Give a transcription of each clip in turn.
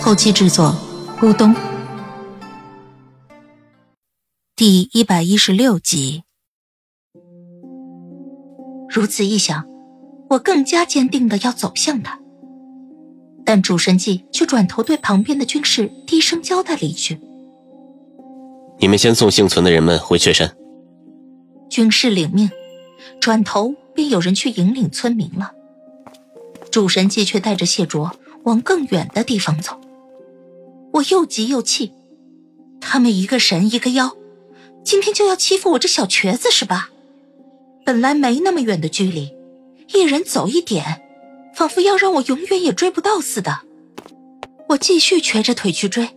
后期制作：咕咚。第一百一十六集。如此一想，我更加坚定的要走向他。但主神纪却转头对旁边的军士低声交代了一句：“你们先送幸存的人们回雀山。”军士领命，转头便有人去引领村民了。主神纪却带着谢卓往更远的地方走。我又急又气，他们一个神一个妖。今天就要欺负我这小瘸子是吧？本来没那么远的距离，一人走一点，仿佛要让我永远也追不到似的。我继续瘸着腿去追，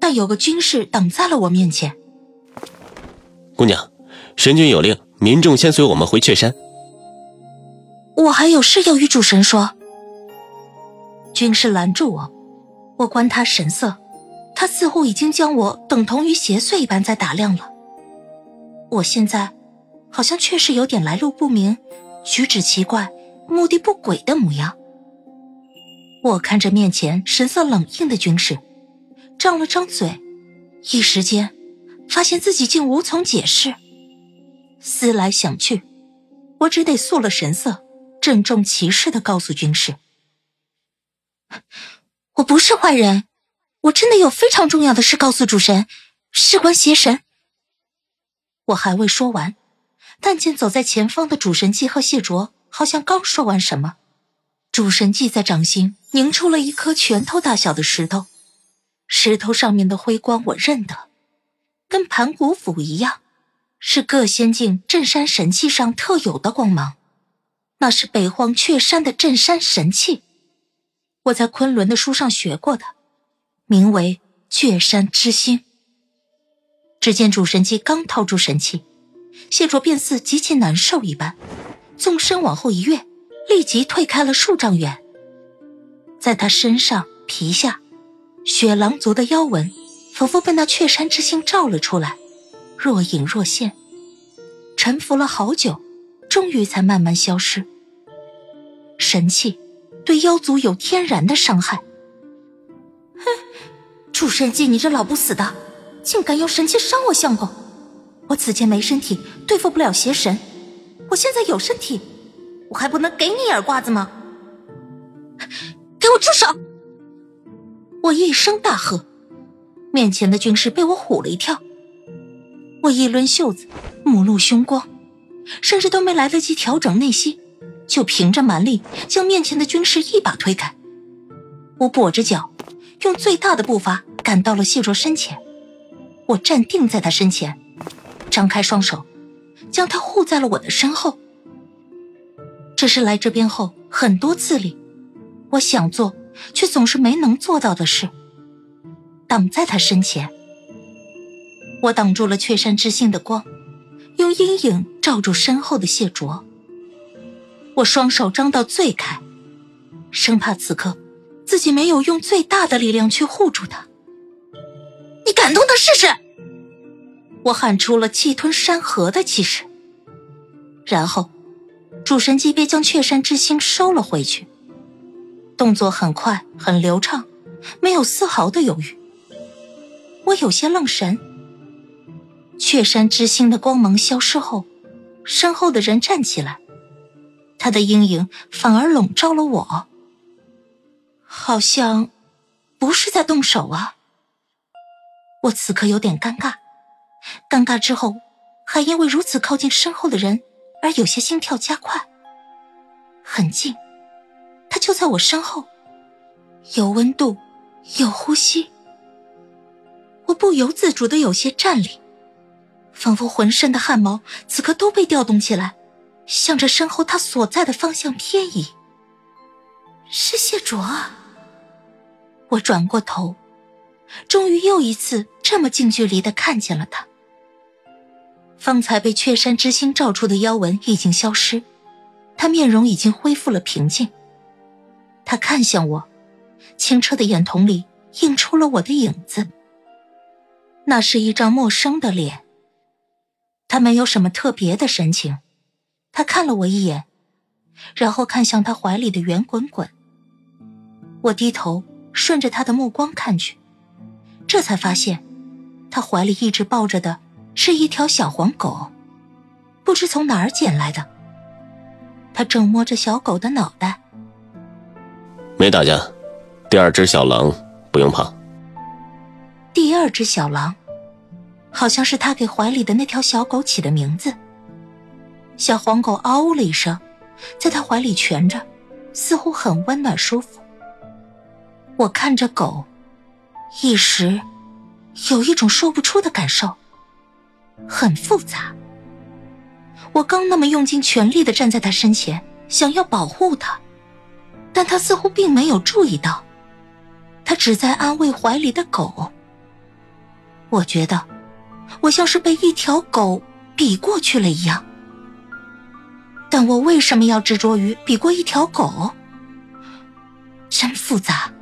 但有个军士挡在了我面前。姑娘，神君有令，民众先随我们回雀山。我还有事要与主神说。军士拦住我，我观他神色，他似乎已经将我等同于邪祟一般在打量了。我现在好像确实有点来路不明、举止奇怪、目的不轨的模样。我看着面前神色冷硬的军士，张了张嘴，一时间发现自己竟无从解释。思来想去，我只得肃了神色，郑重其事的告诉军士：“ 我不是坏人，我真的有非常重要的事告诉主神，事关邪神。”我还未说完，但见走在前方的主神纪和谢卓，好像刚说完什么，主神纪在掌心凝出了一颗拳头大小的石头，石头上面的辉光我认得，跟盘古斧一样，是各仙境镇山神器上特有的光芒，那是北荒雀山的镇山神器，我在昆仑的书上学过的，名为雀山之星。只见主神姬刚掏出神器，谢卓便似极其难受一般，纵身往后一跃，立即退开了数丈远。在他身上、皮下，雪狼族的妖纹，仿佛被那雀山之星照了出来，若隐若现。沉浮了好久，终于才慢慢消失。神器对妖族有天然的伤害。主神姬，你这老不死的！竟敢用神器伤我相公！我此前没身体，对付不了邪神。我现在有身体，我还不能给你耳刮子吗？给我住手！我一声大喝，面前的军士被我唬了一跳。我一抡袖子，目露凶光，甚至都没来得及调整内息，就凭着蛮力将面前的军士一把推开。我跛着脚，用最大的步伐赶到了谢卓身前。我站定在他身前，张开双手，将他护在了我的身后。这是来这边后很多次里，我想做却总是没能做到的事。挡在他身前，我挡住了雀山之星的光，用阴影罩住身后的谢卓。我双手张到最开，生怕此刻自己没有用最大的力量去护住他。你敢动他试试！我喊出了气吞山河的气势，然后主神级别将雀山之星收了回去，动作很快很流畅，没有丝毫的犹豫。我有些愣神。雀山之星的光芒消失后，身后的人站起来，他的阴影反而笼罩了我，好像不是在动手啊。我此刻有点尴尬，尴尬之后，还因为如此靠近身后的人而有些心跳加快。很近，他就在我身后，有温度，有呼吸。我不由自主的有些站立，仿佛浑身的汗毛此刻都被调动起来，向着身后他所在的方向偏移。是谢卓啊！我转过头，终于又一次这么近距离的看见了他。方才被雀山之星照出的妖纹已经消失，他面容已经恢复了平静。他看向我，清澈的眼瞳里映出了我的影子。那是一张陌生的脸。他没有什么特别的神情，他看了我一眼，然后看向他怀里的圆滚滚。我低头顺着他的目光看去，这才发现，他怀里一直抱着的是一条小黄狗，不知从哪儿捡来的。他正摸着小狗的脑袋。没打架，第二只小狼不用怕。第二只小狼。好像是他给怀里的那条小狗起的名字。小黄狗嗷呜了一声，在他怀里蜷着，似乎很温暖舒服。我看着狗，一时有一种说不出的感受，很复杂。我刚那么用尽全力的站在他身前，想要保护他，但他似乎并没有注意到，他只在安慰怀里的狗。我觉得。我像是被一条狗比过去了一样，但我为什么要执着于比过一条狗？真复杂。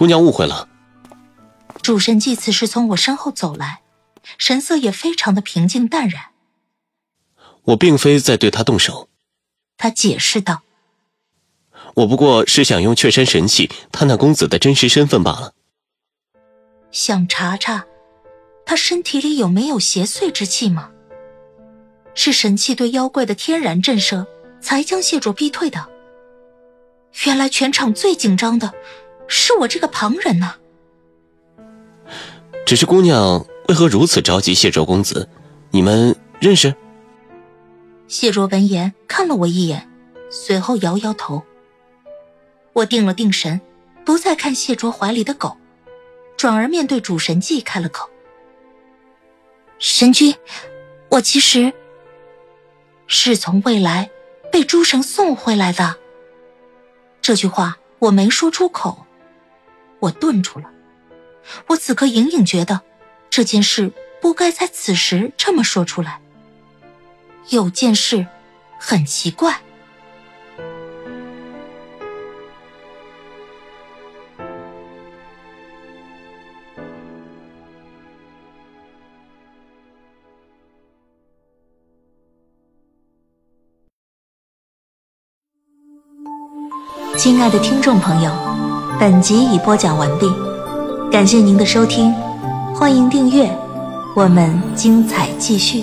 姑娘误会了。主神祭此时从我身后走来，神色也非常的平静淡然。我并非在对他动手，他解释道。我不过是想用雀山神器探探公子的真实身份罢了。想查查。他身体里有没有邪祟之气吗？是神器对妖怪的天然震慑，才将谢卓逼退的。原来全场最紧张的，是我这个旁人呢。只是姑娘为何如此着急？谢卓公子，你们认识？谢卓闻言看了我一眼，随后摇摇头。我定了定神，不再看谢卓怀里的狗，转而面对主神祭开了口。神君，我其实是从未来被诸神送回来的。这句话我没说出口，我顿住了。我此刻隐隐觉得这件事不该在此时这么说出来。有件事很奇怪。亲爱的听众朋友，本集已播讲完毕，感谢您的收听，欢迎订阅，我们精彩继续。